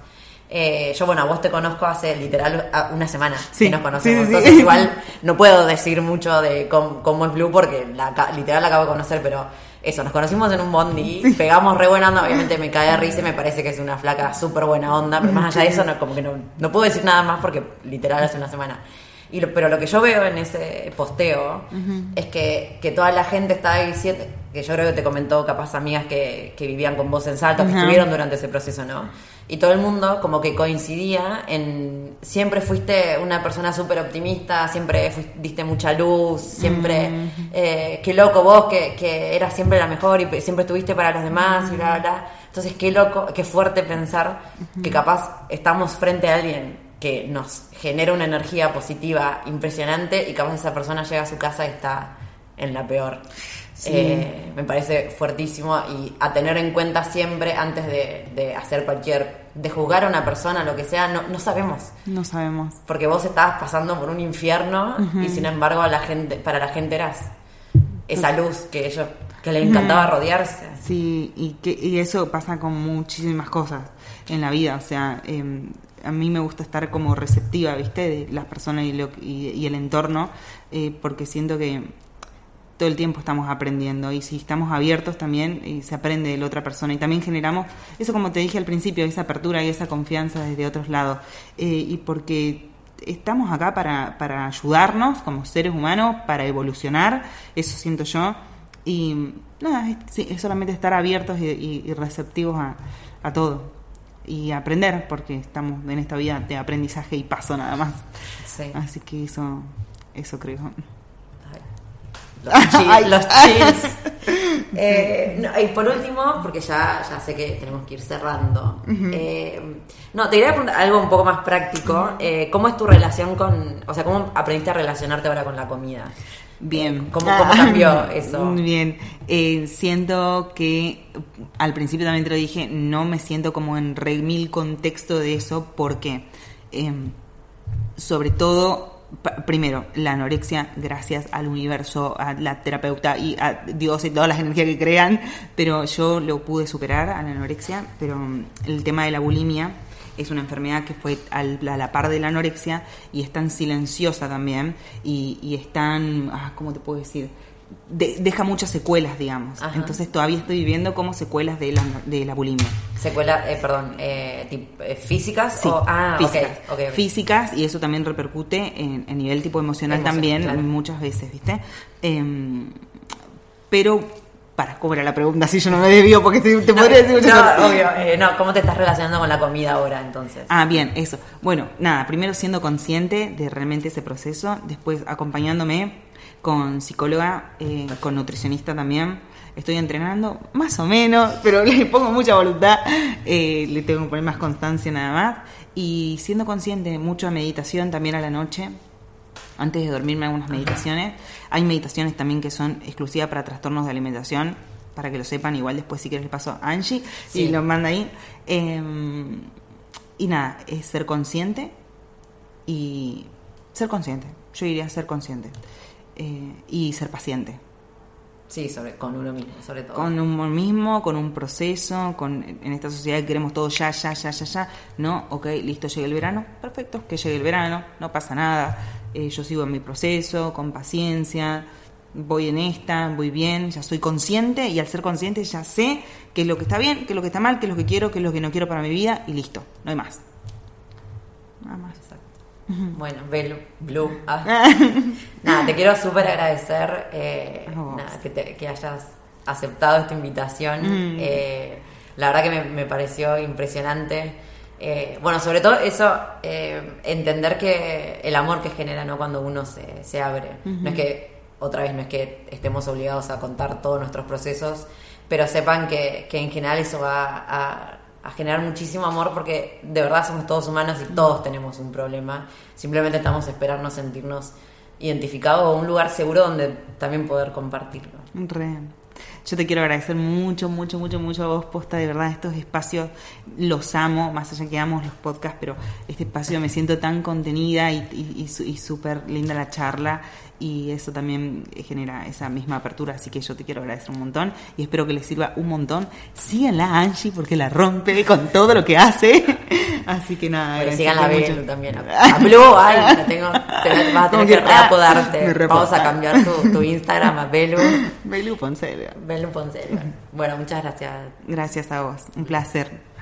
Eh, yo, bueno, a vos te conozco hace literal a- una semana Sí, que nos conocemos. sí, sí, sí. Entonces, igual no puedo decir mucho de cómo, cómo es Blue porque la, literal la acabo de conocer, pero eso, nos conocimos en un bondi, pegamos re buena onda. Obviamente me cae de risa y me parece que es una flaca súper buena onda, pero más allá de eso, no, como que no, no puedo decir nada más porque literal hace una semana. Y lo- pero lo que yo veo en ese posteo es que, que toda la gente está diciendo, que yo creo que te comentó capaz amigas que, que vivían con vos en Salta, que estuvieron durante ese proceso, ¿no? Y todo el mundo como que coincidía en, siempre fuiste una persona súper optimista, siempre diste mucha luz, siempre, eh, qué loco vos, que, que eras siempre la mejor y siempre estuviste para los demás y bla, bla, bla. Entonces, qué loco, qué fuerte pensar que capaz estamos frente a alguien que nos genera una energía positiva impresionante y capaz esa persona llega a su casa y está en la peor. Eh, me parece fuertísimo y a tener en cuenta siempre antes de, de hacer cualquier, de juzgar a una persona, lo que sea, no, no sabemos. No sabemos. Porque vos estabas pasando por un infierno y sin embargo a la gente, para la gente eras esa luz que ellos, que le encantaba rodearse. Sí, y, que, y eso pasa con muchísimas cosas en la vida. O sea, eh, a mí me gusta estar como receptiva, ¿viste? De las personas y, lo, y, y el entorno, eh, porque siento que todo el tiempo estamos aprendiendo y si estamos abiertos también eh, se aprende de la otra persona y también generamos eso como te dije al principio esa apertura y esa confianza desde otros lados. Eh, y porque estamos acá para, para ayudarnos como seres humanos para evolucionar eso siento yo. Y nada es, es solamente estar abiertos y, y- y receptivos a, a todo y aprender porque estamos en esta vida de aprendizaje y paso nada más Sí. así que eso eso creo Los chills. Ay. los chills. Eh, no, y por último, porque ya, ya sé que tenemos que ir cerrando. eh, no, te quería preguntar algo un poco más práctico. Eh, ¿Cómo es tu relación con. O sea, ¿cómo aprendiste a relacionarte ahora con la comida? Bien. Eh, ¿Cómo, cómo cambió eso? Bien. Eh, siento que al principio también te lo dije, no me siento como en re mil contexto de eso porque, eh, sobre todo, primero, la anorexia, gracias al universo, a la terapeuta y a Dios y todas las energías que crean, pero yo lo pude superar a la anorexia, pero mm, el tema de la bulimia es una enfermedad que fue al- a la par de la anorexia y es tan silenciosa también y, y es tan, ah, ¿cómo te puedo decir? De- deja muchas secuelas, digamos. Ajá. Entonces todavía estoy viviendo como secuelas de la, de la bulimia. Secuela, eh, perdón, eh, eh, ¿físicas? Sí, o- ah, ok, físicas. Físicas, y eso también repercute en, en nivel tipo emocional también, claro. muchas veces, ¿viste? Em, pero, para cobrar la pregunta, si yo no me desvío, porque te, te No, podría decir muchas no, cosas. obvio. eh, no, ¿cómo te estás relacionando con la comida ahora entonces? Ah, bien, eso. Bueno, nada, primero siendo consciente de realmente ese proceso, después acompañándome con psicóloga, eh, con nutricionista también. Estoy entrenando, más o menos, pero le pongo mucha voluntad, eh, le tengo que poner más constancia nada más. Y siendo consciente, mucho meditación también a la noche, antes de dormirme algunas meditaciones. Hay meditaciones también que son exclusivas para trastornos de alimentación, para que lo sepan, igual después si quieres le paso a Angie Sí. y lo manda ahí. Eh, y nada, es ser consciente y ser consciente. Yo diría ser consciente. Eh, y ser paciente. Sí, sobre, con uno mismo, sobre todo. Con uno mismo, con un proceso, con en esta sociedad que queremos todo ya, ya, ya, ya, ya. No, ok, listo, llega el verano, perfecto, que llegue el verano, no pasa nada. Eh, yo sigo en mi proceso, con paciencia, voy en esta, voy bien, ya soy consciente y al ser consciente ya sé qué es lo que está bien, qué es lo que está mal, qué es lo que quiero, qué es lo que no quiero para mi vida y listo, no hay más. Nada más. Exacto. Bueno, Blue, Blue. ah. nada, te quiero súper agradecer eh, nada, que, te- que hayas aceptado esta invitación. Mm. Eh, la verdad que me, me pareció impresionante. Eh, bueno, sobre todo eso, entender que el amor que genera ¿no? cuando uno se, se abre. No es que, otra vez, no es que estemos obligados a contar todos nuestros procesos, pero sepan que, que en general eso va a, a generar muchísimo amor porque de verdad somos todos humanos y todos tenemos un problema. Simplemente estamos esperando sentirnos identificados o un lugar seguro donde también poder compartirlo. Re. Yo te quiero agradecer mucho, mucho, mucho, mucho a vos, posta, de verdad, estos espacios los amo, más allá que amo los podcasts, pero este espacio me siento tan contenida y, y, y súper linda la charla y eso también genera esa misma apertura, así que yo te quiero agradecer un montón y espero que les sirva un montón. Síganla a Angie porque la rompe con todo lo que hace, Así que nada, Bueno, agradecerte sigan a mucho. Belu también. A Blue, ay, la tengo, te vas a tener que ah, reapodarte. reapodo. Vamos a cambiar tu, tu Instagram a Belu. Belu Ponce. Belu Ponce. Bueno, muchas gracias. Gracias a vos, un placer.